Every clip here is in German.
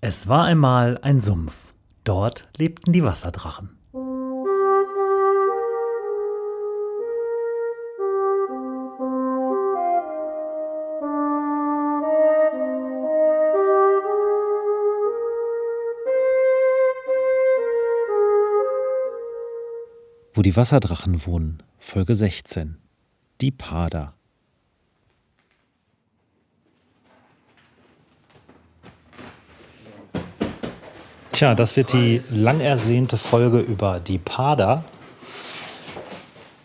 Es war einmal ein Sumpf. Dort lebten die Wasserdrachen. Wo die Wasserdrachen wohnen, Folge 16. Die Pader. Tja, das wird die lang ersehnte Folge über die Pader.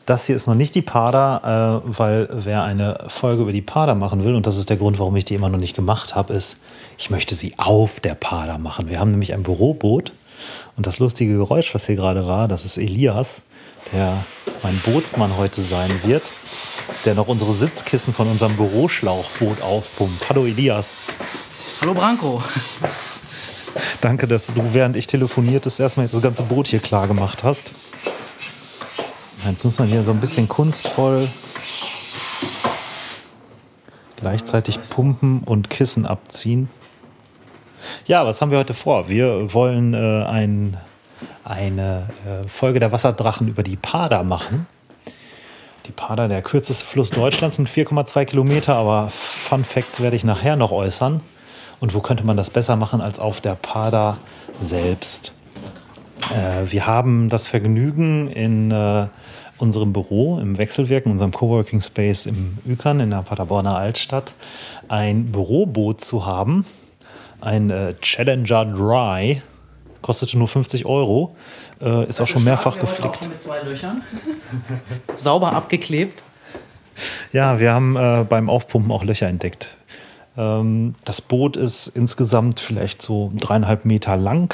Das hier ist noch nicht die Pader, äh, weil wer eine Folge über die Pader machen will, und das ist der Grund, warum ich die immer noch nicht gemacht habe, ist, ich möchte sie auf der Pader machen. Wir haben nämlich ein Büroboot und das lustige Geräusch, was hier gerade war, das ist Elias, der mein Bootsmann heute sein wird, der noch unsere Sitzkissen von unserem Büroschlauchboot aufpumpt. Hallo Elias. Hallo Branko. Danke, dass du, während ich telefoniertest, erstmal das ganze Boot hier klar gemacht hast. Jetzt muss man hier so ein bisschen kunstvoll gleichzeitig pumpen und Kissen abziehen. Ja, was haben wir heute vor? Wir wollen äh, ein, eine äh, Folge der Wasserdrachen über die Pada machen. Die Pada, der kürzeste Fluss Deutschlands, sind 4,2 Kilometer, aber Fun Facts werde ich nachher noch äußern. Und wo könnte man das besser machen als auf der Pada selbst? Äh, wir haben das Vergnügen in äh, unserem Büro, im Wechselwirken, unserem Coworking Space im Ükern in der Paderborner Altstadt, ein Büroboot zu haben. Ein äh, Challenger Dry. Kostete nur 50 Euro. Äh, ist auch schon mehrfach geflickt. Auch mit zwei Löchern. Sauber abgeklebt. Ja, wir haben äh, beim Aufpumpen auch Löcher entdeckt. Ähm, das Boot ist insgesamt vielleicht so dreieinhalb Meter lang,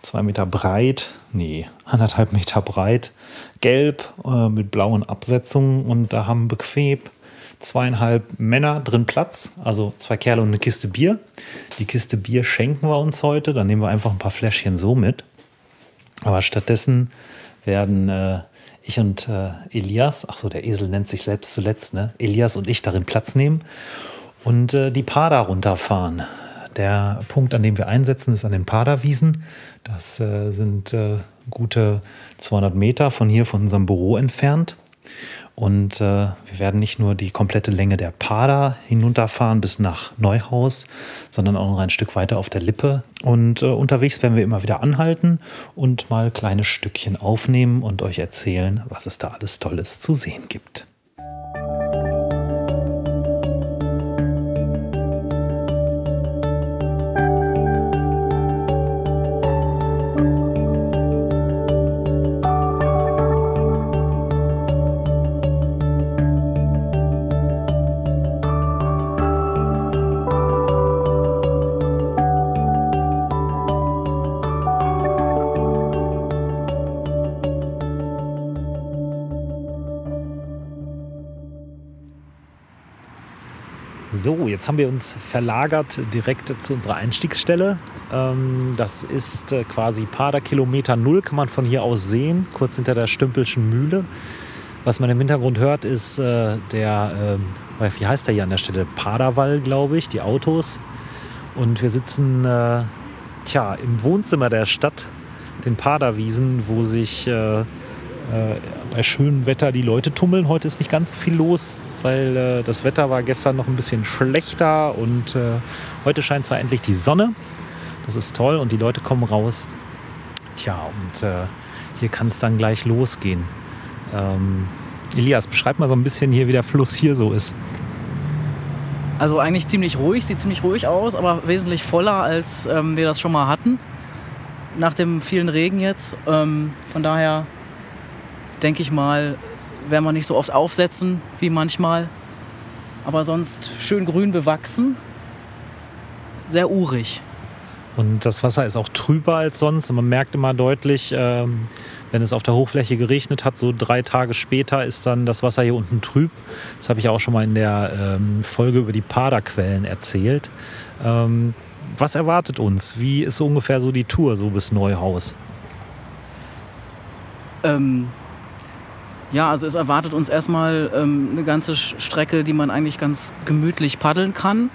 zwei Meter breit, nee, anderthalb Meter breit, gelb äh, mit blauen Absetzungen und da haben bequem zweieinhalb Männer drin Platz, also zwei Kerle und eine Kiste Bier. Die Kiste Bier schenken wir uns heute, dann nehmen wir einfach ein paar Fläschchen so mit. Aber stattdessen werden äh, ich und äh, Elias, ach so, der Esel nennt sich selbst zuletzt, ne? Elias und ich darin Platz nehmen und äh, die Pada runterfahren. Der Punkt, an dem wir einsetzen, ist an den Paderwiesen. Das äh, sind äh, gute 200 Meter von hier, von unserem Büro entfernt. Und äh, wir werden nicht nur die komplette Länge der Pader hinunterfahren bis nach Neuhaus, sondern auch noch ein Stück weiter auf der Lippe. Und äh, unterwegs werden wir immer wieder anhalten und mal kleine Stückchen aufnehmen und euch erzählen, was es da alles Tolles zu sehen gibt. Jetzt haben wir uns verlagert direkt zu unserer Einstiegsstelle. Ähm, das ist äh, quasi Pader Kilometer Null, kann man von hier aus sehen, kurz hinter der Stümpelschen Mühle. Was man im Hintergrund hört, ist äh, der, äh, wie heißt der hier an der Stelle? Paderwall, glaube ich, die Autos. Und wir sitzen äh, tja, im Wohnzimmer der Stadt, den Paderwiesen, wo sich bei schönem Wetter die Leute tummeln. Heute ist nicht ganz so viel los weil äh, das Wetter war gestern noch ein bisschen schlechter und äh, heute scheint zwar endlich die Sonne. Das ist toll und die Leute kommen raus. Tja, und äh, hier kann es dann gleich losgehen. Ähm, Elias, beschreib mal so ein bisschen hier, wie der Fluss hier so ist. Also eigentlich ziemlich ruhig, sieht ziemlich ruhig aus, aber wesentlich voller, als ähm, wir das schon mal hatten. Nach dem vielen Regen jetzt. Ähm, von daher denke ich mal, werden wir nicht so oft aufsetzen wie manchmal. Aber sonst schön grün bewachsen, sehr urig. Und das Wasser ist auch trüber als sonst. Man merkt immer deutlich, ähm, wenn es auf der Hochfläche geregnet hat, so drei Tage später ist dann das Wasser hier unten trüb. Das habe ich auch schon mal in der ähm, Folge über die Paderquellen erzählt. Ähm, was erwartet uns? Wie ist ungefähr so die Tour so bis Neuhaus? Ähm, ja, also es erwartet uns erstmal ähm, eine ganze Strecke, die man eigentlich ganz gemütlich paddeln kann.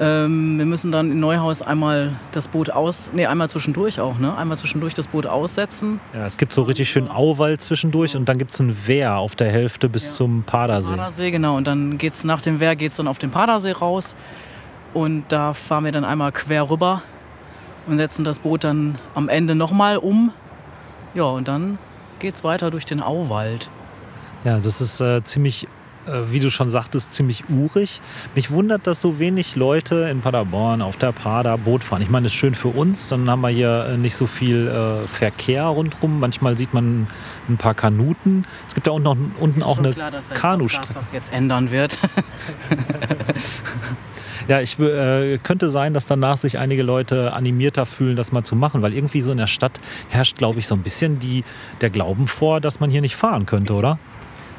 Ähm, wir müssen dann in Neuhaus einmal das Boot aus, nee, einmal zwischendurch auch, ne? Einmal zwischendurch das Boot aussetzen. Ja, es gibt so richtig schön Auwald zwischendurch und dann gibt es ein Wehr auf der Hälfte bis Ja, zum Padersee. Zum Padersee, genau. Und dann geht's nach dem Wehr geht's dann auf den Padersee raus. Und da fahren wir dann einmal quer rüber und setzen das Boot dann am Ende nochmal um. Ja, und dann geht's weiter durch den Auwald. Ja, das ist äh, ziemlich, äh, wie du schon sagtest, ziemlich urig. Mich wundert, dass so wenig Leute in Paderborn auf der Pader Boot fahren. Ich meine, das ist schön für uns, dann haben wir hier äh, nicht so viel äh, Verkehr rundherum. Manchmal sieht man ein paar Kanuten. Es gibt da unten, unten auch eine klar, dass Kanustrecke. Podcast das jetzt ändern wird. Ja, ich äh, könnte sein, dass danach sich einige Leute animierter fühlen, das mal zu machen, weil irgendwie so in der Stadt herrscht, glaube ich, so ein bisschen die, der Glauben vor, dass man hier nicht fahren könnte, oder?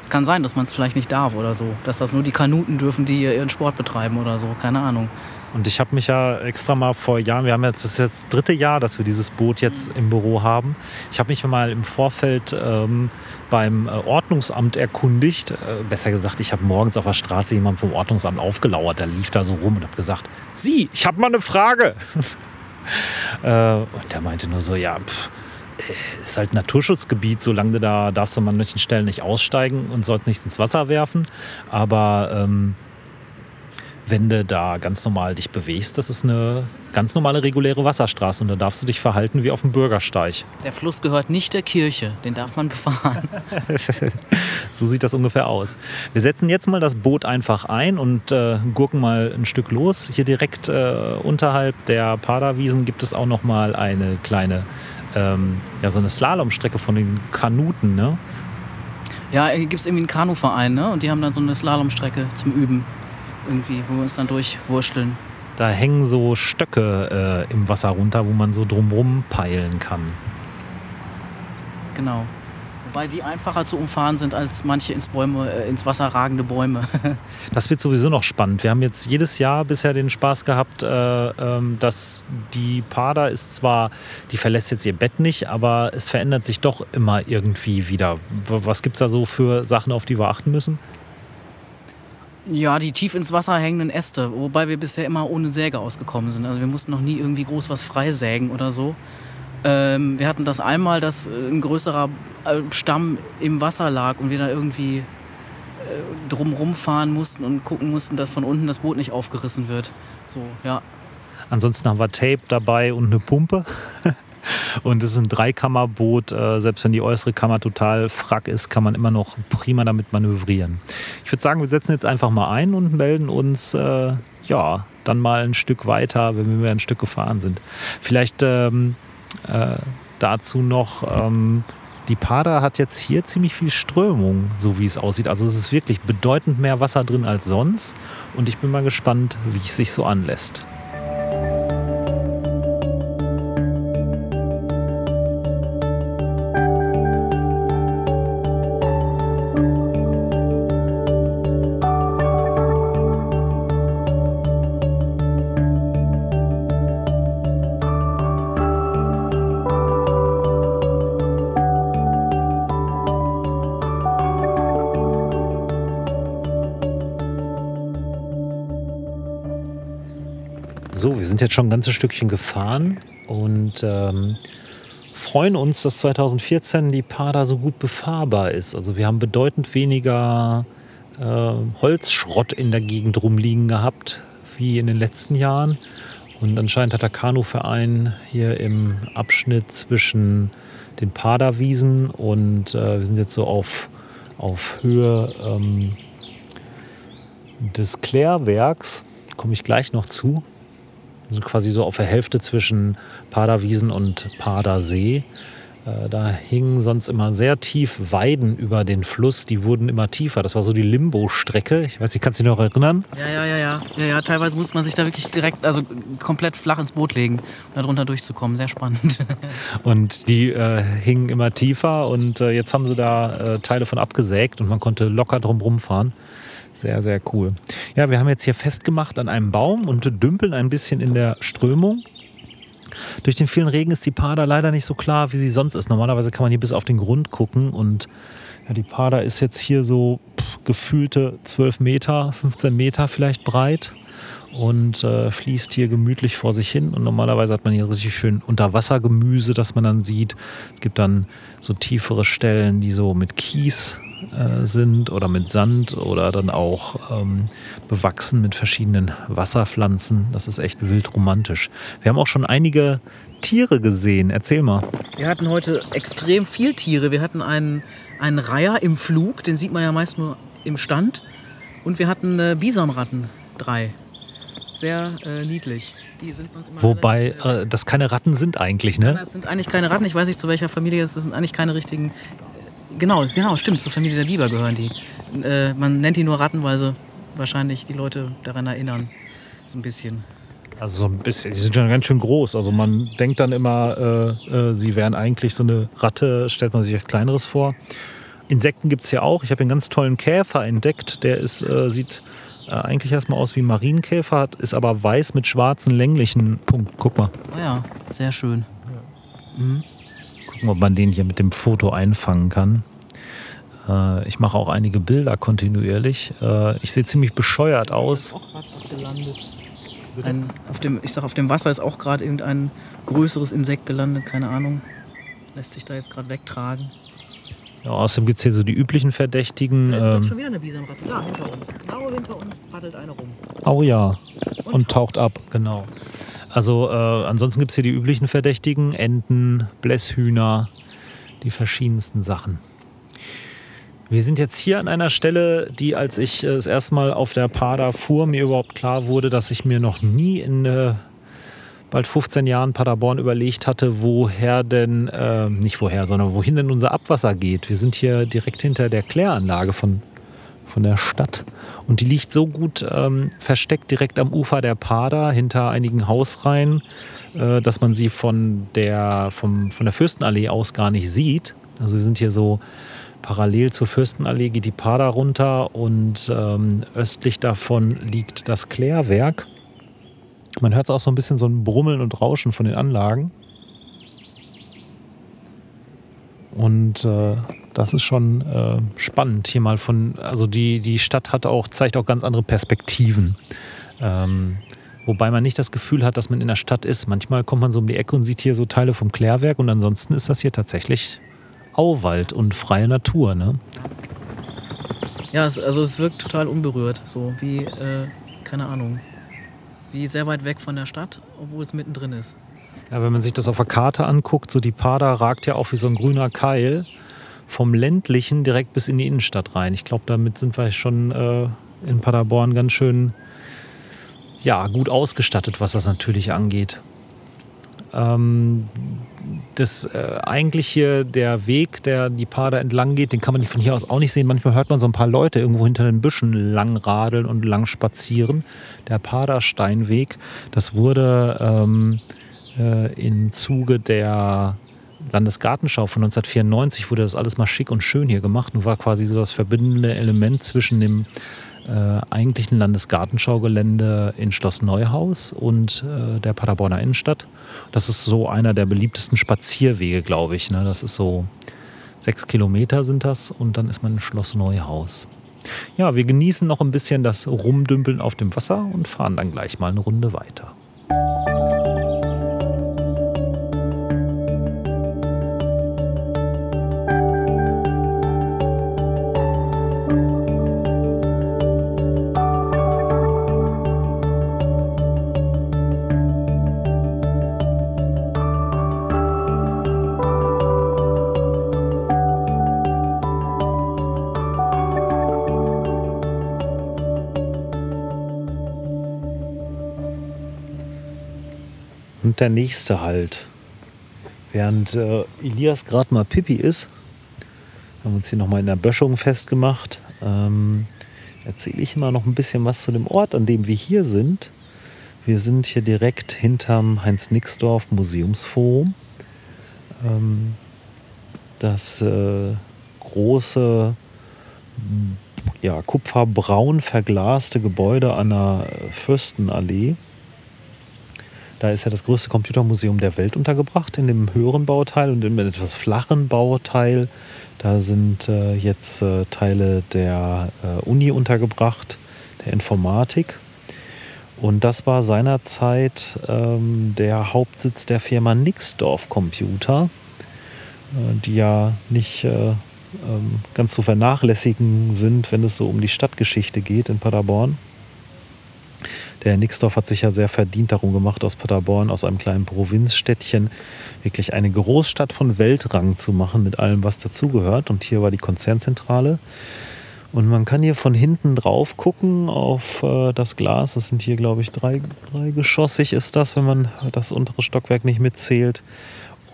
Es kann sein, dass man es vielleicht nicht darf oder so. Dass das nur die Kanuten dürfen, die hier ihren Sport betreiben oder so. Keine Ahnung. Und ich habe mich ja extra mal vor Jahren, wir haben jetzt das, ist jetzt das dritte Jahr, dass wir dieses Boot jetzt im Büro haben. Ich habe mich mal im Vorfeld ähm, beim äh, Ordnungsamt erkundigt. Äh, besser gesagt, ich habe morgens auf der Straße jemand vom Ordnungsamt aufgelauert. Der lief da so rum und habe gesagt: Sie, ich habe mal eine Frage. äh, und der meinte nur so: Ja, pff, äh, ist halt Naturschutzgebiet, solange du da darfst du an manchen Stellen nicht aussteigen und sollst nichts ins Wasser werfen. Aber ähm, wenn du da ganz normal dich bewegst, das ist eine ganz normale reguläre Wasserstraße und da darfst du dich verhalten wie auf dem Bürgersteig. Der Fluss gehört nicht der Kirche. Den darf man befahren. So sieht das ungefähr aus. Wir setzen jetzt mal das Boot einfach ein und äh, gurken mal ein Stück los. Hier direkt äh, unterhalb der Paderwiesen gibt es auch noch mal eine kleine, ähm, ja so eine Slalomstrecke von den Kanuten. Ne? Ja, hier gibt es irgendwie einen Kanuverein, ne? Und die haben dann so eine Slalomstrecke zum Üben. Irgendwie, wo wir uns dann durchwurschteln. Da hängen so Stöcke äh, im Wasser runter, wo man so drumrum peilen kann. Genau. Wobei die einfacher zu umfahren sind als manche ins, Bäume, äh, ins Wasser ragende Bäume. Das wird sowieso noch spannend. Wir haben jetzt jedes Jahr bisher den Spaß gehabt, äh, ähm, dass die Pader ist zwar, die verlässt jetzt ihr Bett nicht, aber es verändert sich doch immer irgendwie wieder. Was gibt es da so für Sachen, auf die wir achten müssen? Ja, die tief ins Wasser hängenden Äste. Wobei wir bisher immer ohne Säge ausgekommen sind. Also wir mussten noch nie irgendwie groß was freisägen oder so. Ähm, wir hatten das einmal, dass äh, ein größerer äh, Stamm im Wasser lag und wir da irgendwie äh, drumrum fahren mussten und gucken mussten, dass von unten das Boot nicht aufgerissen wird. So, ja. Ansonsten haben wir Tape dabei und eine Pumpe. Und es ist ein Dreikammerboot. Äh, selbst wenn die äußere Kammer total frack ist, kann man immer noch prima damit manövrieren. Ich würde sagen, wir setzen jetzt einfach mal ein und melden uns, äh, ja, dann mal ein Stück weiter, wenn wir ein Stück gefahren sind. Vielleicht ähm, äh, dazu noch, ähm, die Pader hat jetzt hier ziemlich viel Strömung, so wie es aussieht. Also es ist wirklich bedeutend mehr Wasser drin als sonst. Und ich bin mal gespannt, wie es sich so anlässt. So, wir sind jetzt schon ein ganzes Stückchen gefahren und ähm, freuen uns, dass 2014 die Pada so gut befahrbar ist. Also wir haben bedeutend weniger äh, Holzschrott in der Gegend rumliegen gehabt wie in den letzten Jahren. Und anscheinend hat der Kanuverein hier im Abschnitt zwischen den Paderwiesen und äh, wir sind jetzt so auf, auf Höhe ähm, des Klärwerks, komme ich gleich noch zu. Also quasi so auf der Hälfte zwischen Paderwiesen und Padersee. Äh, Da hingen sonst immer sehr tief Weiden über den Fluss. Die wurden immer tiefer. Das war so die Limbo-Strecke. Ich weiß nicht, kannst du dich noch erinnern? Ja, ja, ja, ja. Ja, ja, teilweise muss man sich da wirklich direkt, also komplett flach ins Boot legen, um da drunter durchzukommen. Sehr spannend. Und die äh, hingen immer tiefer. Und äh, jetzt haben sie da äh, Teile von abgesägt und man konnte locker drum rumfahren. Sehr, sehr cool. Ja, wir haben jetzt hier festgemacht an einem Baum und dümpeln ein bisschen in der Strömung. Durch den vielen Regen ist die Pader leider nicht so klar, wie sie sonst ist. Normalerweise kann man hier bis auf den Grund gucken und ja, die Pader ist jetzt hier so pff, gefühlte 12 Meter, 15 Meter vielleicht breit. und äh, fließt hier gemütlich vor sich hin. Und normalerweise hat man hier richtig schön Unterwassergemüse, das man dann sieht. Es gibt dann so tiefere Stellen, die so mit Kies äh, sind oder mit Sand oder dann auch ähm, bewachsen mit verschiedenen Wasserpflanzen. Das ist echt wild romantisch. Wir haben auch schon einige Tiere gesehen. Erzähl mal. Wir hatten heute extrem viel Tiere. Wir hatten einen, einen Reiher im Flug, den sieht man ja meist nur im Stand. Und wir hatten äh, Bisonratten, drei. Sehr äh, niedlich. Die sind sonst immer Wobei äh, das keine Ratten sind eigentlich, ne? Das sind eigentlich keine Ratten. Ich weiß nicht, zu welcher Familie es ist. Das sind eigentlich keine richtigen. Genau, genau, stimmt. Zur Familie der Biber gehören die. Äh, man nennt die nur Ratten, weil sie wahrscheinlich die Leute daran erinnern. So ein bisschen. Also so ein bisschen, die sind schon ganz schön groß. Also man denkt dann immer, äh, äh, sie wären eigentlich so eine Ratte, stellt man sich etwas Kleineres vor. Insekten gibt es ja auch. Ich habe einen ganz tollen Käfer entdeckt. Der ist, äh, sieht äh, eigentlich erstmal aus wie ein Marienkäfer, hat, ist aber weiß mit schwarzen länglichen Punkten. Guck mal. Oh ja, sehr schön. Mhm. Gucken, ob man den hier mit dem Foto einfangen kann. Äh, ich mache auch einige Bilder kontinuierlich. Äh, ich sehe ziemlich bescheuert aus. Ist auch gerade was gelandet. Ein, auf dem, ich sag, auf dem Wasser ist auch gerade irgendein größeres Insekt gelandet, keine Ahnung. Lässt sich da jetzt gerade wegtragen. Ja, außerdem gibt es hier so die üblichen Verdächtigen. Da ist ähm, schon wieder eine Bisonratte. Da, hinter uns. Genau hinter uns paddelt eine rum. Oh ja. Und, Und taucht ab, genau. Also äh, ansonsten gibt es hier die üblichen Verdächtigen. Enten, Blässhühner, die verschiedensten Sachen. Wir sind jetzt hier an einer Stelle, die, als ich äh, das erste Mal auf der Pada fuhr, mir überhaupt klar wurde, dass ich mir noch nie in äh, bald 15 Jahren Paderborn überlegt hatte, woher denn, äh, nicht woher, sondern wohin denn unser Abwasser geht. Wir sind hier direkt hinter der Kläranlage von, von der Stadt und die liegt so gut ähm, versteckt direkt am Ufer der Pader hinter einigen Hausreihen, äh, dass man sie von der, vom, von der Fürstenallee aus gar nicht sieht. Also wir sind hier so parallel zur Fürstenallee geht die Pader runter und ähm, östlich davon liegt das Klärwerk. Man hört auch so ein bisschen so ein Brummeln und Rauschen von den Anlagen. Und äh, das ist schon äh, spannend hier mal von, also die, die Stadt hat auch, zeigt auch ganz andere Perspektiven. Ähm, wobei man nicht das Gefühl hat, dass man in der Stadt ist. Manchmal kommt man so um die Ecke und sieht hier so Teile vom Klärwerk und ansonsten ist das hier tatsächlich Auwald und freie Natur. Ne? Ja, es, also es wirkt total unberührt, so wie, äh, keine Ahnung, wie sehr weit weg von der Stadt, obwohl es mittendrin ist. Ja, wenn man sich das auf der Karte anguckt, so die Pader ragt ja auch wie so ein grüner Keil vom ländlichen direkt bis in die Innenstadt rein. Ich glaube, damit sind wir schon äh, in Paderborn ganz schön ja, gut ausgestattet, was das natürlich angeht. Ähm, das äh, eigentlich hier der Weg, der die Pader entlang geht, den kann man von hier aus auch nicht sehen. Manchmal hört man so ein paar Leute irgendwo hinter den Büschen lang radeln und lang spazieren. Der Padersteinweg, das wurde ähm, äh, im Zuge der Landesgartenschau von 1994 wurde das alles mal schick und schön hier gemacht und war quasi so das verbindende Element zwischen dem äh, eigentlichen Landesgartenschaugelände in Schloss Neuhaus und äh, der Paderborner Innenstadt. Das ist so einer der beliebtesten Spazierwege, glaube ich. Ne? Das ist so sechs Kilometer sind das und dann ist man in Schloss Neuhaus. Ja, wir genießen noch ein bisschen das Rumdümpeln auf dem Wasser und fahren dann gleich mal eine Runde weiter. Und der nächste halt. Während äh, Elias gerade mal Pipi ist, haben wir uns hier nochmal in der Böschung festgemacht. Ähm, erzähle ich immer noch ein bisschen was zu dem Ort, an dem wir hier sind. Wir sind hier direkt hinterm Heinz-Nixdorf Museumsforum. Ähm, das äh, große, ja, kupferbraun verglaste Gebäude an der Fürstenallee da ist ja das größte Computermuseum der Welt untergebracht, in dem höheren Bauteil und im etwas flachen Bauteil. Da sind äh, jetzt äh, Teile der äh, Uni untergebracht, der Informatik. Und das war seinerzeit ähm, der Hauptsitz der Firma Nixdorf Computer, äh, die ja nicht äh, ähm, ganz zu vernachlässigen sind, wenn es so um die Stadtgeschichte geht in Paderborn. Der Herr Nixdorf hat sich ja sehr verdient darum gemacht, aus Paderborn, aus einem kleinen Provinzstädtchen, wirklich eine Großstadt von Weltrang zu machen, mit allem, was dazugehört. Und hier war die Konzernzentrale. Und man kann hier von hinten drauf gucken auf äh, das Glas. Das sind hier, glaube ich, drei, dreigeschossig ist das, wenn man das untere Stockwerk nicht mitzählt.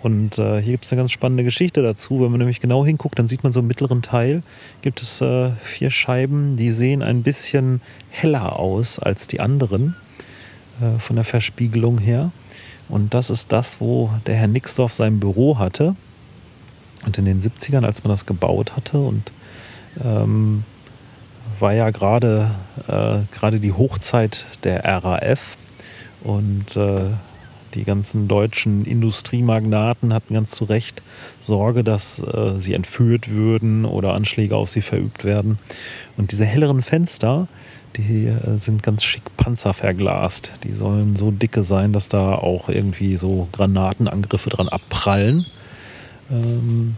Und äh, hier gibt es eine ganz spannende Geschichte dazu. Wenn man nämlich genau hinguckt, dann sieht man so im mittleren Teil, gibt es äh, vier Scheiben, die sehen ein bisschen heller aus als die anderen äh, von der Verspiegelung her. Und das ist das, wo der Herr Nixdorf sein Büro hatte. Und in den 70ern, als man das gebaut hatte und ähm, war ja gerade äh, die Hochzeit der RAF und äh, die ganzen deutschen Industriemagnaten hatten ganz zu Recht Sorge, dass äh, sie entführt würden oder Anschläge auf sie verübt werden. Und diese helleren Fenster, die äh, sind ganz schick panzerverglast. Die sollen so dicke sein, dass da auch irgendwie so Granatenangriffe dran abprallen. Ähm,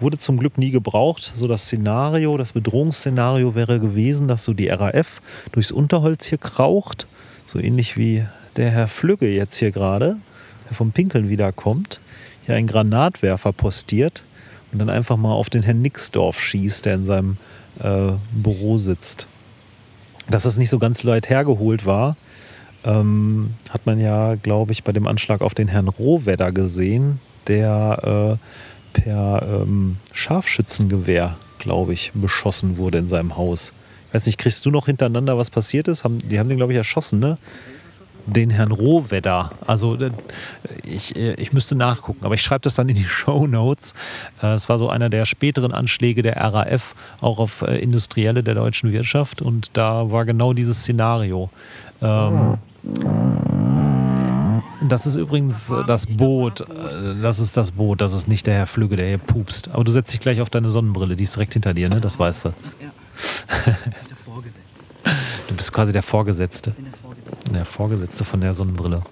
wurde zum Glück nie gebraucht. So das Szenario, das Bedrohungsszenario wäre gewesen, dass so die RAF durchs Unterholz hier kraucht, so ähnlich wie der Herr Flügge jetzt hier gerade, der vom Pinkeln wiederkommt, hier einen Granatwerfer postiert und dann einfach mal auf den Herrn Nixdorf schießt, der in seinem äh, Büro sitzt. Dass das nicht so ganz weit hergeholt war, ähm, hat man ja, glaube ich, bei dem Anschlag auf den Herrn Rohwedder gesehen, der äh, per ähm, Scharfschützengewehr, glaube ich, beschossen wurde in seinem Haus. Ich weiß nicht, kriegst du noch hintereinander, was passiert ist? Haben, die haben den, glaube ich, erschossen, ne? Den Herrn Rohwedder. Also äh, ich, äh, ich müsste nachgucken, aber ich schreibe das dann in die Show Notes. Äh, es war so einer der späteren Anschläge der RAF, auch auf Industrielle der deutschen Wirtschaft. Und da war genau dieses Szenario. Ähm, das ist übrigens das Boot. Das ist das Boot. Das ist nicht der Herr Flügge, der hier pupst. Aber du setzt dich gleich auf deine Sonnenbrille. Die ist direkt hinter dir, ne? Das weißt du. Ja. der Vorgesetzte. Du bist quasi der Vorgesetzte. Ich bin der Vorgesetzte. Der Vorgesetzte von der Sonnenbrille.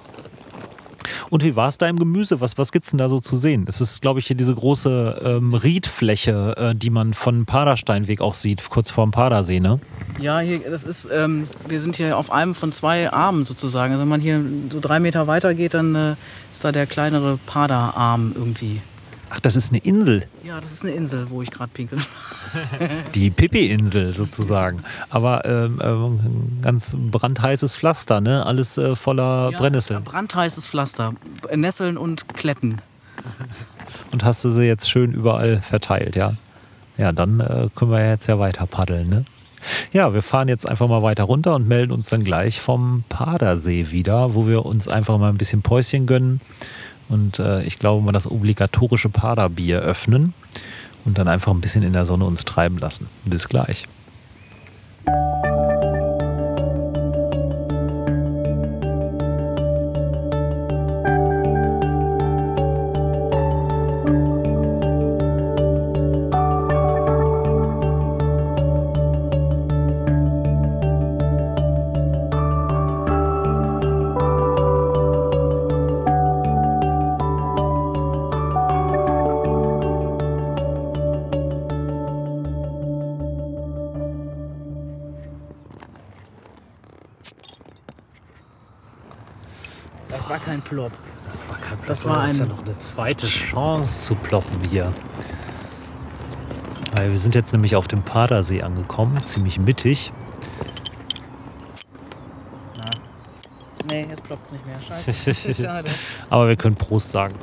Und wie war es da im Gemüse? Was, was gibt es denn da so zu sehen? Es ist, glaube ich, hier diese große ähm, Riedfläche, äh, die man von Padersteinweg auch sieht, kurz vor dem Padersee, ne? Ja, hier, das ist, ähm, wir sind hier auf einem von zwei Armen sozusagen. Also wenn man hier so drei Meter weiter geht, dann äh, ist da der kleinere Paderarm irgendwie. Ach, das ist eine Insel. Ja, das ist eine Insel, wo ich gerade pinkel. Die Pipi-Insel sozusagen. Aber ähm, äh, ganz brandheißes Pflaster, ne? Alles äh, voller ja, Brennnesseln. Brandheißes Pflaster. Nesseln und Kletten. Und hast du sie jetzt schön überall verteilt, ja? Ja, dann äh, können wir jetzt ja weiter paddeln, ne? Ja, wir fahren jetzt einfach mal weiter runter und melden uns dann gleich vom Padersee wieder, wo wir uns einfach mal ein bisschen Päuschen gönnen und äh, ich glaube mal das obligatorische Paderbier öffnen und dann einfach ein bisschen in der Sonne uns treiben lassen. Bis gleich. Das war. Das ein ist ja noch eine zweite Chance zu ploppen hier. Weil wir sind jetzt nämlich auf dem Padersee angekommen, ziemlich mittig. Na. Nee, jetzt ploppt es nicht mehr. Scheiße. Schade. Aber wir können Prost sagen.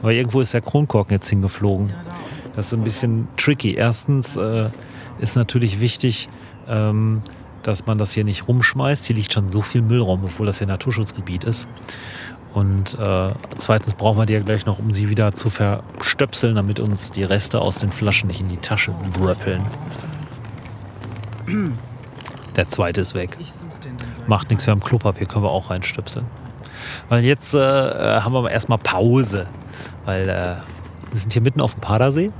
Aber irgendwo ist der Kronkorken jetzt hingeflogen. Das ist ein bisschen tricky. Erstens äh, ist natürlich wichtig, ähm, dass man das hier nicht rumschmeißt. Hier liegt schon so viel Müllraum, obwohl das ja Naturschutzgebiet ist. Und äh, zweitens brauchen wir die ja gleich noch, um sie wieder zu verstöpseln, damit uns die Reste aus den Flaschen nicht in die Tasche bröppeln. Der zweite ist weg. Macht nichts, wir haben Klopapier, können wir auch reinstöpseln. Weil jetzt äh, haben wir erstmal Pause. Weil äh, wir sind hier mitten auf dem Padersee.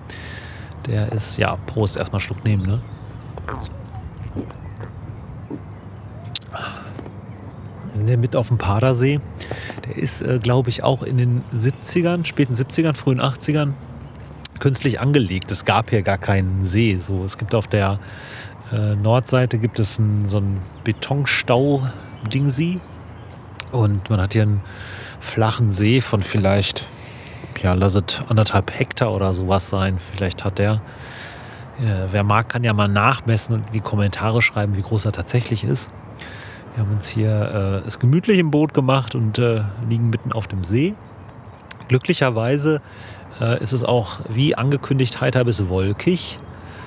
Der ist, ja, Prost, erstmal Schluck nehmen, ne? Wir sind hier mit auf dem Padersee. Der ist, äh, glaube ich, auch in den 70ern, späten 70ern, frühen 80ern künstlich angelegt. Es gab hier gar keinen See. So, es gibt auf der äh, Nordseite gibt es ein, so einen Betonstau-Dingsy. Und man hat hier einen flachen See von vielleicht, ja, lass es anderthalb Hektar oder sowas sein. Vielleicht hat der. Äh, wer mag, kann ja mal nachmessen und in die Kommentare schreiben, wie groß er tatsächlich ist. Wir haben uns hier äh, es gemütlich im Boot gemacht und äh, liegen mitten auf dem See. Glücklicherweise äh, ist es auch wie angekündigt heiter bis wolkig,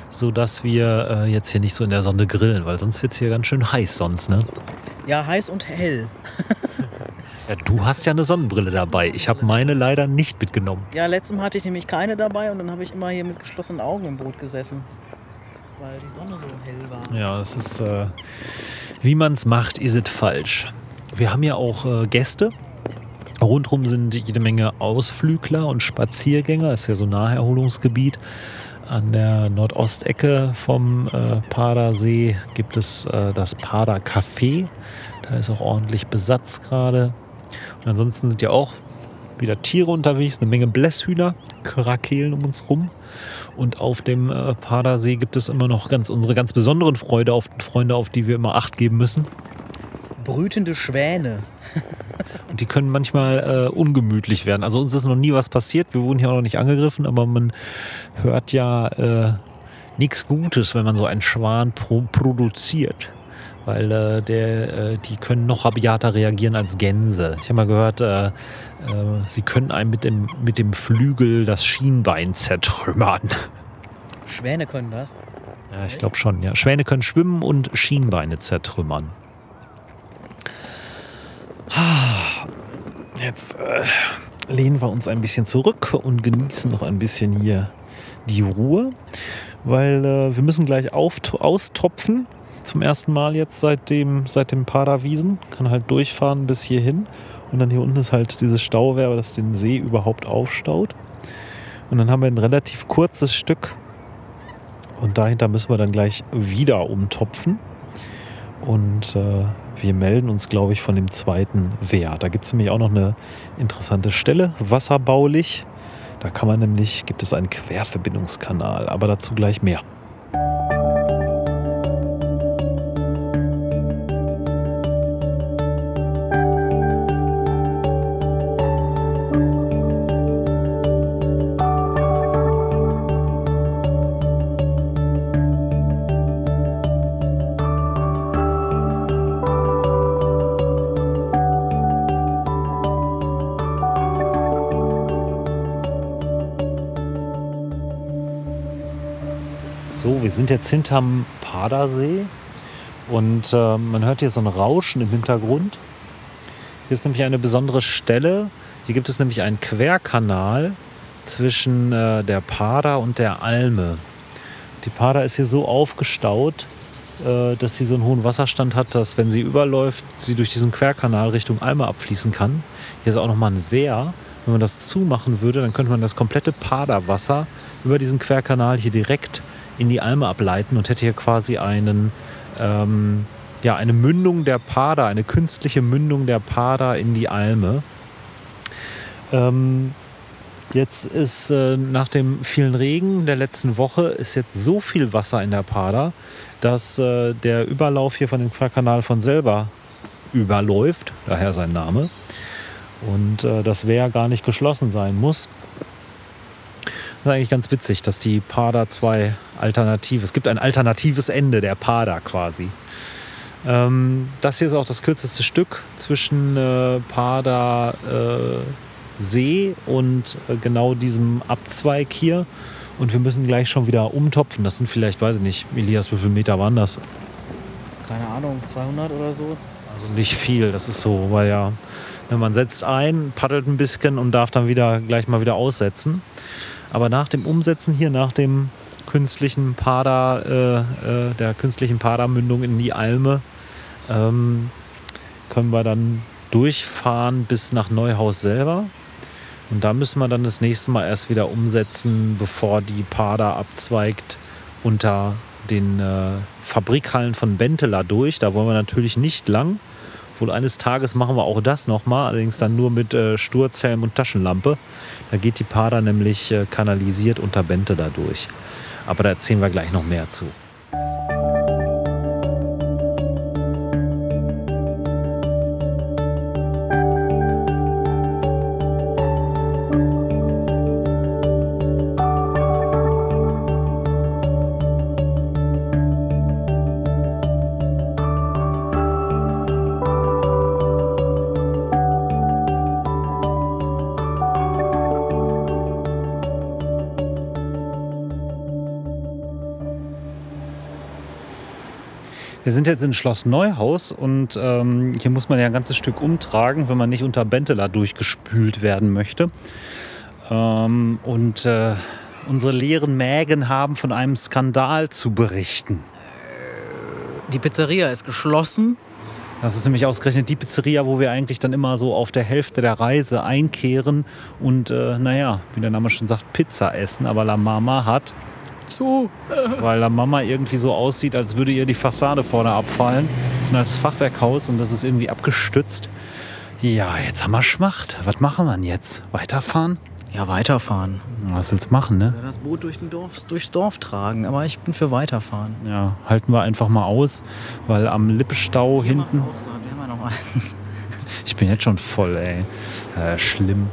sodass wir äh, jetzt hier nicht so in der Sonne grillen, weil sonst wird es hier ganz schön heiß sonst, ne? Ja, heiß und hell. ja, du hast ja eine Sonnenbrille dabei. Ich habe meine leider nicht mitgenommen. Ja, letztem hatte ich nämlich keine dabei und dann habe ich immer hier mit geschlossenen Augen im Boot gesessen, weil die Sonne so hell war. Ja, es ist, äh, wie man es macht, ist es falsch. Wir haben ja auch äh, Gäste. Rundherum sind jede Menge Ausflügler und Spaziergänger. Es ist ja so ein Naherholungsgebiet. An der Nordostecke vom äh, Padersee gibt es äh, das Pader Café. Da ist auch ordentlich Besatz gerade. Und ansonsten sind ja auch wieder Tiere unterwegs, eine Menge Blässhühner, Krakelen um uns rum. Und auf dem äh, Padersee gibt es immer noch ganz unsere ganz besonderen Freude auf, Freunde, auf die wir immer Acht geben müssen. Brütende Schwäne. Und die können manchmal äh, ungemütlich werden. Also uns ist noch nie was passiert. Wir wurden hier auch noch nicht angegriffen, aber man hört ja äh, nichts Gutes, wenn man so einen Schwan pro produziert. Weil äh, der, äh, die können noch rabiater reagieren als Gänse. Ich habe mal gehört, äh, äh, sie können einem mit dem, mit dem Flügel das Schienbein zertrümmern. Schwäne können das? Ja, ich glaube schon, ja. Schwäne können schwimmen und Schienbeine zertrümmern. Jetzt äh, lehnen wir uns ein bisschen zurück und genießen noch ein bisschen hier die Ruhe, weil äh, wir müssen gleich auf, austopfen. Zum ersten Mal jetzt seit dem, seit dem Paderwiesen. Kann halt durchfahren bis hierhin. Und dann hier unten ist halt dieses Stauwehr, das den See überhaupt aufstaut. Und dann haben wir ein relativ kurzes Stück. Und dahinter müssen wir dann gleich wieder umtopfen. Und äh, wir melden uns, glaube ich, von dem zweiten Wehr. Da gibt es nämlich auch noch eine interessante Stelle, wasserbaulich. Da kann man nämlich, gibt es einen Querverbindungskanal, aber dazu gleich mehr. Wir sind jetzt hinterm Padersee und äh, man hört hier so ein Rauschen im Hintergrund. Hier ist nämlich eine besondere Stelle. Hier gibt es nämlich einen Querkanal zwischen äh, der Pader und der Alme. Die Pader ist hier so aufgestaut, äh, dass sie so einen hohen Wasserstand hat, dass wenn sie überläuft, sie durch diesen Querkanal Richtung Alme abfließen kann. Hier ist auch nochmal ein Wehr. Wenn man das zumachen würde, dann könnte man das komplette Paderwasser über diesen Querkanal hier direkt in die Alme ableiten und hätte hier quasi einen, ähm, ja, eine Mündung der Pader, eine künstliche Mündung der Pader in die Alme. Ähm, jetzt ist äh, nach dem vielen Regen der letzten Woche ist jetzt so viel Wasser in der Pader, dass äh, der Überlauf hier von dem Querkanal von selber überläuft, daher sein Name. Und äh, das Wehr gar nicht geschlossen sein muss. Das ist eigentlich ganz witzig, dass die Pader zwei Alternative, es gibt ein alternatives Ende der Pader quasi. Ähm, das hier ist auch das kürzeste Stück zwischen äh, Pader äh, See und äh, genau diesem Abzweig hier. Und wir müssen gleich schon wieder umtopfen. Das sind vielleicht, weiß ich nicht, Elias, wie viele Meter waren das? Keine Ahnung, 200 oder so? Also nicht viel, das ist so, weil ja, wenn man setzt ein, paddelt ein bisschen und darf dann wieder gleich mal wieder aussetzen. Aber nach dem Umsetzen hier, nach dem künstlichen Pader, äh, äh, der künstlichen Padermündung in die Alme, ähm, können wir dann durchfahren bis nach Neuhaus selber. Und da müssen wir dann das nächste Mal erst wieder umsetzen, bevor die Pader abzweigt unter den äh, Fabrikhallen von Benteler durch. Da wollen wir natürlich nicht lang, Wohl eines Tages machen wir auch das nochmal, allerdings dann nur mit äh, Sturzhelm und Taschenlampe. Da geht die Pader nämlich äh, kanalisiert unter Bente dadurch. Aber da erzählen wir gleich noch mehr zu. Wir sind jetzt in Schloss Neuhaus und ähm, hier muss man ja ein ganzes Stück umtragen, wenn man nicht unter Benteler durchgespült werden möchte. Ähm, und äh, unsere leeren Mägen haben von einem Skandal zu berichten. Die Pizzeria ist geschlossen. Das ist nämlich ausgerechnet die Pizzeria, wo wir eigentlich dann immer so auf der Hälfte der Reise einkehren und, äh, naja, wie der Name schon sagt, Pizza essen. Aber La Mama hat Zu. weil La Mama irgendwie so aussieht, als würde ihr die Fassade vorne abfallen. Das ist ein altes Fachwerkhaus und das ist irgendwie abgestützt. Ja, jetzt haben wir Schmacht. Was machen wir denn jetzt? Weiterfahren? Ja, weiterfahren. Was willst du machen, ne? Oder das Boot durch Dorf, durchs Dorf tragen. Aber ich bin für weiterfahren. Ja, halten wir einfach mal aus, weil am Lippestau hinten. Auch so, wir haben ja noch eins. Ich bin jetzt schon voll, ey. Äh, schlimm.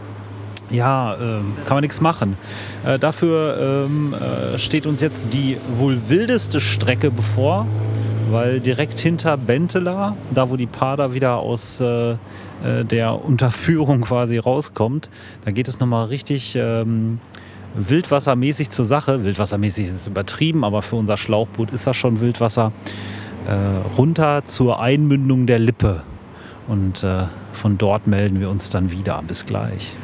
Ja, ähm, kann man nichts machen. Äh, dafür ähm, äh, steht uns jetzt die wohl wildeste Strecke bevor, weil direkt hinter Benteler, da wo die Pader wieder aus äh, äh, der Unterführung quasi rauskommt, da geht es nochmal richtig ähm, wildwassermäßig zur Sache. Wildwassermäßig ist übertrieben, aber für unser Schlauchboot ist das schon Wildwasser. Äh, runter zur Einmündung der Lippe. Und äh, von dort melden wir uns dann wieder. Bis gleich.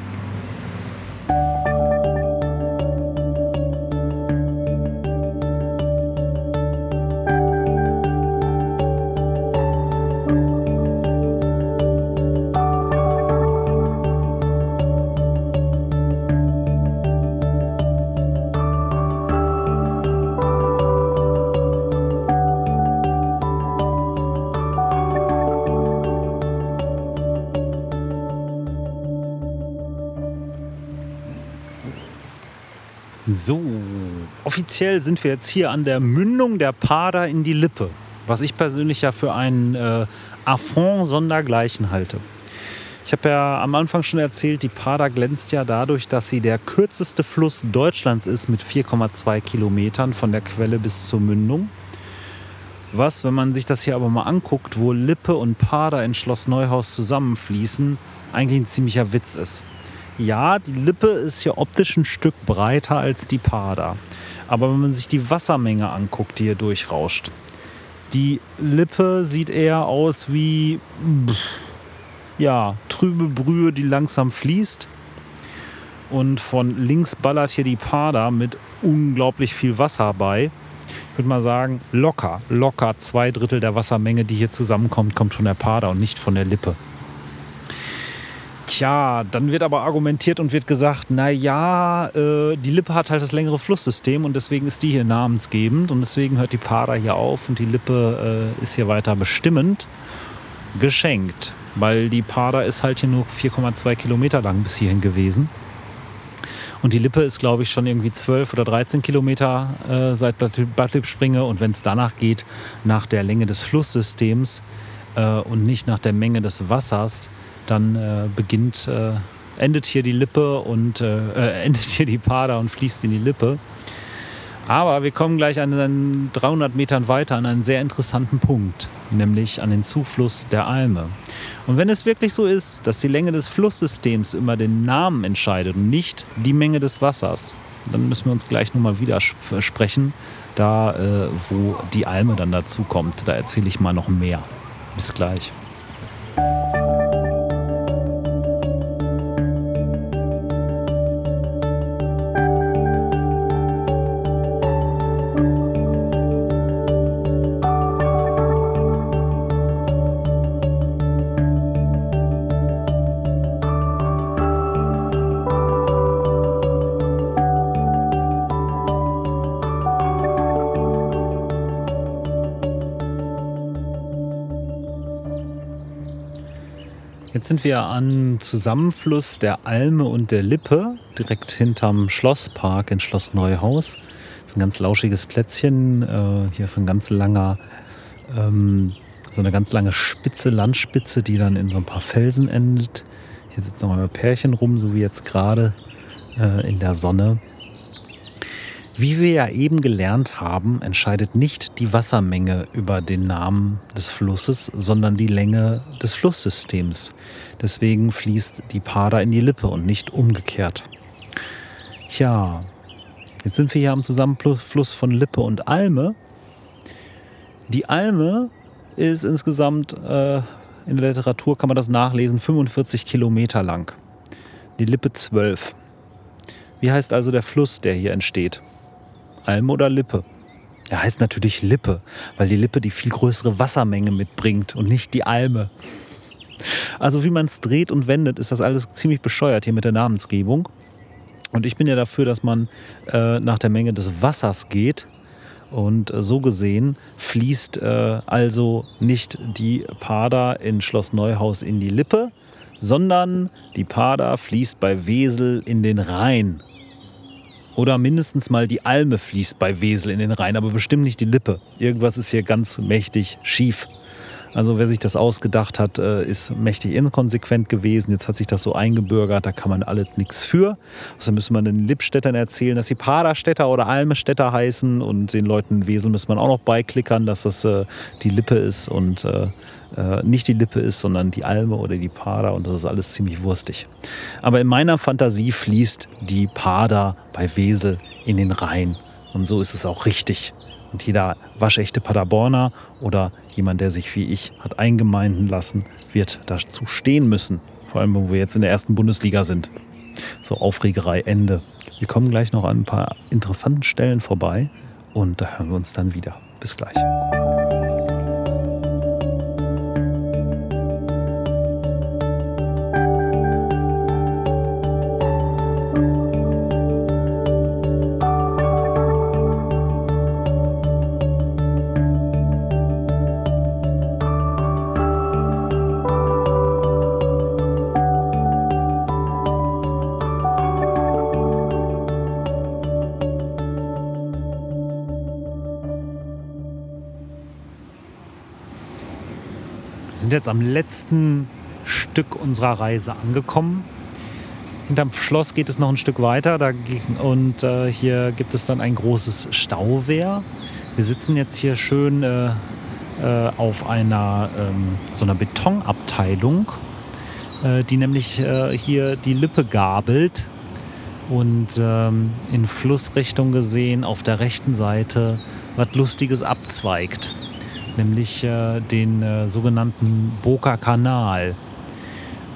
So, offiziell sind wir jetzt hier an der Mündung der Pader in die Lippe, was ich persönlich ja für einen äh, Affront sondergleichen halte. Ich habe ja am Anfang schon erzählt, die Pader glänzt ja dadurch, dass sie der kürzeste Fluss Deutschlands ist mit 4,2 Kilometern von der Quelle bis zur Mündung. Was, wenn man sich das hier aber mal anguckt, wo Lippe und Pader in Schloss Neuhaus zusammenfließen, eigentlich ein ziemlicher Witz ist. Ja, die Lippe ist hier optisch ein Stück breiter als die Pader. Aber wenn man sich die Wassermenge anguckt, die hier durchrauscht, die Lippe sieht eher aus wie ja, trübe Brühe, die langsam fließt. Und von links ballert hier die Pader mit unglaublich viel Wasser bei. Ich würde mal sagen, locker, locker zwei Drittel der Wassermenge, die hier zusammenkommt, kommt von der Pader und nicht von der Lippe. Tja, dann wird aber argumentiert und wird gesagt, na ja, äh, die Lippe hat halt das längere Flusssystem und deswegen ist die hier namensgebend und deswegen hört die Pader hier auf und die Lippe äh, ist hier weiter bestimmend. Geschenkt, weil die Pader ist halt hier nur 4,2 Kilometer lang bis hierhin gewesen. Und die Lippe ist, glaube ich, schon irgendwie 12 oder 13 Kilometer äh, seit Bad Lippspringe. Und wenn es danach geht, nach der Länge des Flusssystems äh, und nicht nach der Menge des Wassers, dann äh, beginnt, äh, endet hier die Lippe und äh, äh, endet hier die Pader und fließt in die Lippe. Aber wir kommen gleich an den 300 Metern weiter an einen sehr interessanten Punkt, nämlich an den Zufluss der Alme. Und wenn es wirklich so ist, dass die Länge des Flusssystems über den Namen entscheidet und nicht die Menge des Wassers, dann müssen wir uns gleich nochmal widersprechen, da äh, wo die Alme dann dazu kommt. Da erzähle ich mal noch mehr. Bis gleich. Jetzt sind wir am Zusammenfluss der Alme und der Lippe, direkt hinterm Schlosspark in Schloss Neuhaus. Das ist ein ganz lauschiges Plätzchen. Äh, hier ist ein ganz langer, ähm, so eine ganz lange Spitze, Landspitze, die dann in so ein paar Felsen endet. Hier sitzen noch ein Pärchen rum, so wie jetzt gerade äh, in der Sonne. Wie wir ja eben gelernt haben, entscheidet nicht die Wassermenge über den Namen des Flusses, sondern die Länge des Flusssystems. Deswegen fließt die Pada in die Lippe und nicht umgekehrt. Ja, jetzt sind wir hier am Zusammenfluss von Lippe und Alme. Die Alme ist insgesamt, äh, in der Literatur kann man das nachlesen, 45 Kilometer lang. Die Lippe 12. Wie heißt also der Fluss, der hier entsteht? Alm oder Lippe? Er heißt natürlich Lippe, weil die Lippe die viel größere Wassermenge mitbringt und nicht die Alme. Also wie man es dreht und wendet, ist das alles ziemlich bescheuert hier mit der Namensgebung. Und ich bin ja dafür, dass man äh, nach der Menge des Wassers geht. Und äh, so gesehen fließt äh, also nicht die Pada in Schloss Neuhaus in die Lippe, sondern die Pada fließt bei Wesel in den Rhein. Oder mindestens mal die Alme fließt bei Wesel in den Rhein, aber bestimmt nicht die Lippe. Irgendwas ist hier ganz mächtig schief. Also wer sich das ausgedacht hat, äh, ist mächtig inkonsequent gewesen. Jetzt hat sich das so eingebürgert, da kann man alles nichts für. Also müsste man den Lippstädtern erzählen, dass sie Paderstädter oder Almestädter heißen und den Leuten in Wesel müsste man auch noch beiklickern, dass das äh, die Lippe ist und äh, nicht die Lippe ist, sondern die Alme oder die Pader und das ist alles ziemlich wurstig. Aber in meiner Fantasie fließt die Pader bei Wesel in den Rhein und so ist es auch richtig. Und jeder waschechte Paderborner oder jemand, der sich wie ich hat eingemeinden lassen, wird dazu stehen müssen. Vor allem, wo wir jetzt in der ersten Bundesliga sind. So Aufregerei Ende. Wir kommen gleich noch an ein paar interessanten Stellen vorbei und da hören wir uns dann wieder. Bis gleich. Sind jetzt am letzten Stück unserer Reise angekommen. Hinterm Schloss geht es noch ein Stück weiter da, und äh, hier gibt es dann ein großes Stauwehr. Wir sitzen jetzt hier schön äh, äh, auf einer ähm, so einer Betonabteilung, äh, die nämlich äh, hier die Lippe gabelt und ähm, in Flussrichtung gesehen auf der rechten Seite was Lustiges abzweigt nämlich äh, den äh, sogenannten Boker Kanal.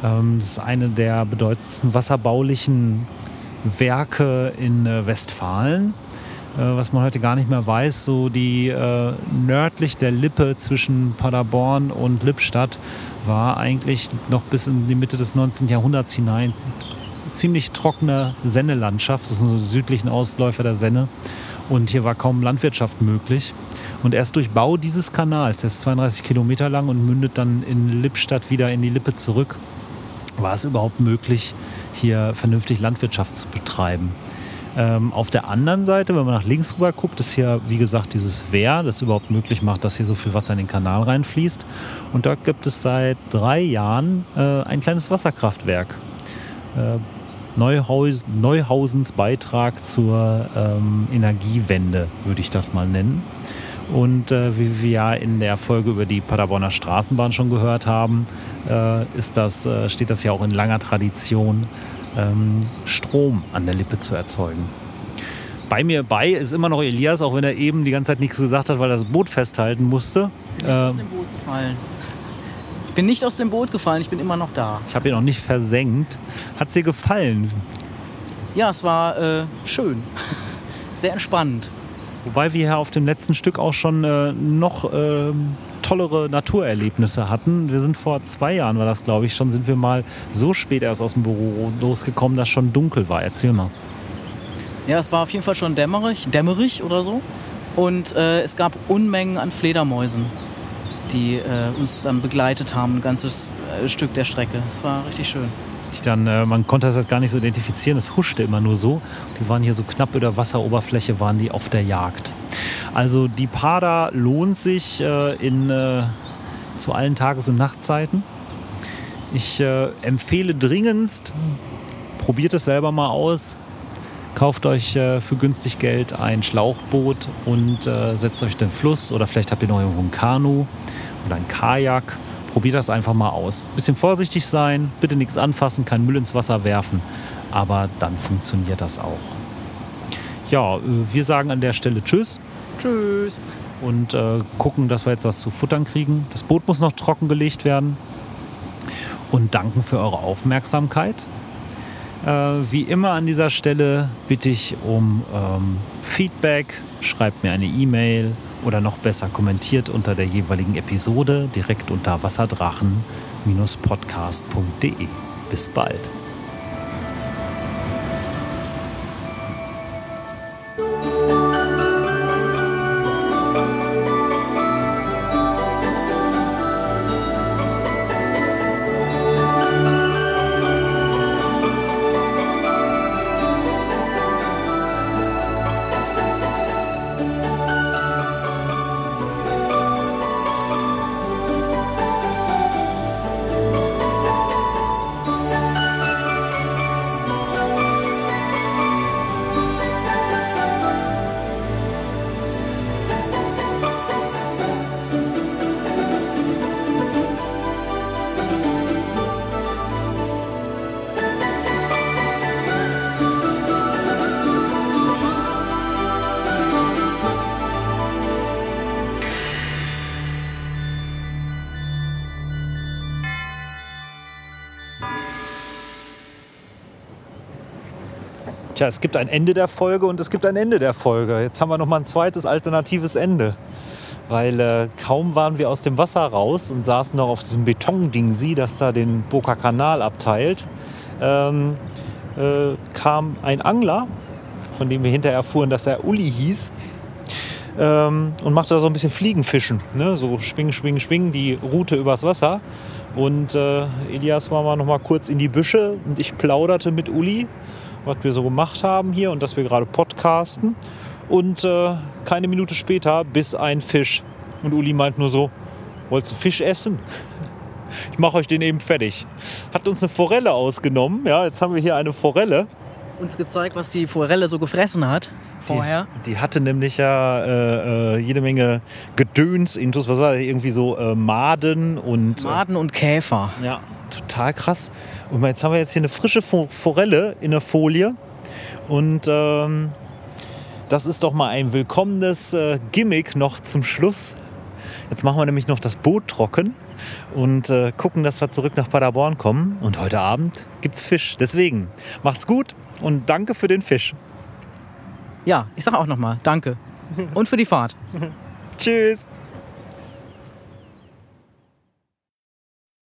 Ähm, das ist eine der bedeutendsten wasserbaulichen Werke in äh, Westfalen, äh, was man heute gar nicht mehr weiß. So die äh, nördlich der Lippe zwischen Paderborn und Lippstadt war eigentlich noch bis in die Mitte des 19. Jahrhunderts hinein ziemlich trockene Sennelandschaft. Das ist ein südlichen Ausläufer der Senne. Und hier war kaum Landwirtschaft möglich. Und erst durch Bau dieses Kanals, der ist 32 Kilometer lang und mündet dann in Lippstadt wieder in die Lippe zurück, war es überhaupt möglich, hier vernünftig Landwirtschaft zu betreiben. Ähm, auf der anderen Seite, wenn man nach links rüber guckt, ist hier, wie gesagt, dieses Wehr, das überhaupt möglich macht, dass hier so viel Wasser in den Kanal reinfließt. Und dort gibt es seit drei Jahren äh, ein kleines Wasserkraftwerk. Äh, Neuhaus, Neuhausens Beitrag zur ähm, Energiewende, würde ich das mal nennen. Und äh, wie wir ja in der Folge über die Paderborner Straßenbahn schon gehört haben, äh, ist das, äh, steht das ja auch in langer Tradition, ähm, Strom an der Lippe zu erzeugen. Bei mir bei ist immer noch Elias, auch wenn er eben die ganze Zeit nichts gesagt hat, weil er das Boot festhalten musste. Ich bin nicht aus dem Boot gefallen. Ich bin nicht aus dem Boot gefallen, ich bin immer noch da. Ich habe ihn noch nicht versenkt. Hat es dir gefallen? Ja, es war äh, schön. Sehr entspannend. Wobei wir hier auf dem letzten Stück auch schon äh, noch äh, tollere Naturerlebnisse hatten. Wir sind vor zwei Jahren, war das glaube ich schon, sind wir mal so spät erst aus dem Büro losgekommen, dass schon dunkel war. Erzähl mal. Ja, es war auf jeden Fall schon dämmerig, dämmerig oder so. Und äh, es gab Unmengen an Fledermäusen, die äh, uns dann begleitet haben, ein ganzes äh, Stück der Strecke. Es war richtig schön. Dann, äh, man konnte das gar nicht so identifizieren, es huschte immer nur so. Die waren hier so knapp über Wasseroberfläche, waren die auf der Jagd. Also die Pada lohnt sich äh, in, äh, zu allen Tages- und Nachtzeiten. Ich äh, empfehle dringendst, probiert es selber mal aus. Kauft euch äh, für günstig Geld ein Schlauchboot und äh, setzt euch den Fluss oder vielleicht habt ihr noch irgendwo ein Kanu oder ein Kajak. Probiert das einfach mal aus. Bisschen vorsichtig sein, bitte nichts anfassen, kein Müll ins Wasser werfen, aber dann funktioniert das auch. Ja, äh, wir sagen an der Stelle Tschüss Tschüss. und äh, gucken, dass wir jetzt was zu futtern kriegen. Das Boot muss noch trockengelegt werden. Und danken für eure Aufmerksamkeit. Äh, wie immer an dieser Stelle bitte ich um ähm, Feedback. Schreibt mir eine E-Mail oder noch besser kommentiert unter der jeweiligen Episode direkt unter wasserdrachen-podcast.de. Bis bald. Tja, es gibt ein Ende der Folge und es gibt ein Ende der Folge. Jetzt haben wir noch mal ein zweites alternatives Ende. Weil äh, kaum waren wir aus dem Wasser raus und saßen noch auf diesem Betondingsi, das da den Boca Kanal abteilt, ähm, äh, kam ein Angler, von dem wir hinterher erfuhren, dass er Uli hieß, ähm, und machte da so ein bisschen Fliegenfischen. Ne? So schwingen, schwingen, schwingen, die Route übers Wasser. Und äh, Elias war mal noch mal kurz in die Büsche und ich plauderte mit Uli, was wir so gemacht haben hier und dass wir gerade podcasten. Und äh, keine Minute später biss ein Fisch. Und Uli meint nur so, wolltest du Fisch essen? Ich mache euch den eben fertig. Hat uns eine Forelle ausgenommen. Ja, jetzt haben wir hier eine Forelle. Uns gezeigt, was die Forelle so gefressen hat vorher. Die, die hatte nämlich ja äh, äh, jede Menge Gedöns, Intus, was war das? Irgendwie so äh, Maden und. Maden und Käfer. Ja, total krass. Und jetzt haben wir jetzt hier eine frische Fo- Forelle in der Folie. Und ähm, das ist doch mal ein willkommenes äh, Gimmick noch zum Schluss. Jetzt machen wir nämlich noch das Boot trocken und äh, gucken, dass wir zurück nach Paderborn kommen. Und heute Abend gibt's Fisch. Deswegen macht's gut und danke für den Fisch. Ja, ich sage auch nochmal Danke. Und für die Fahrt. Tschüss.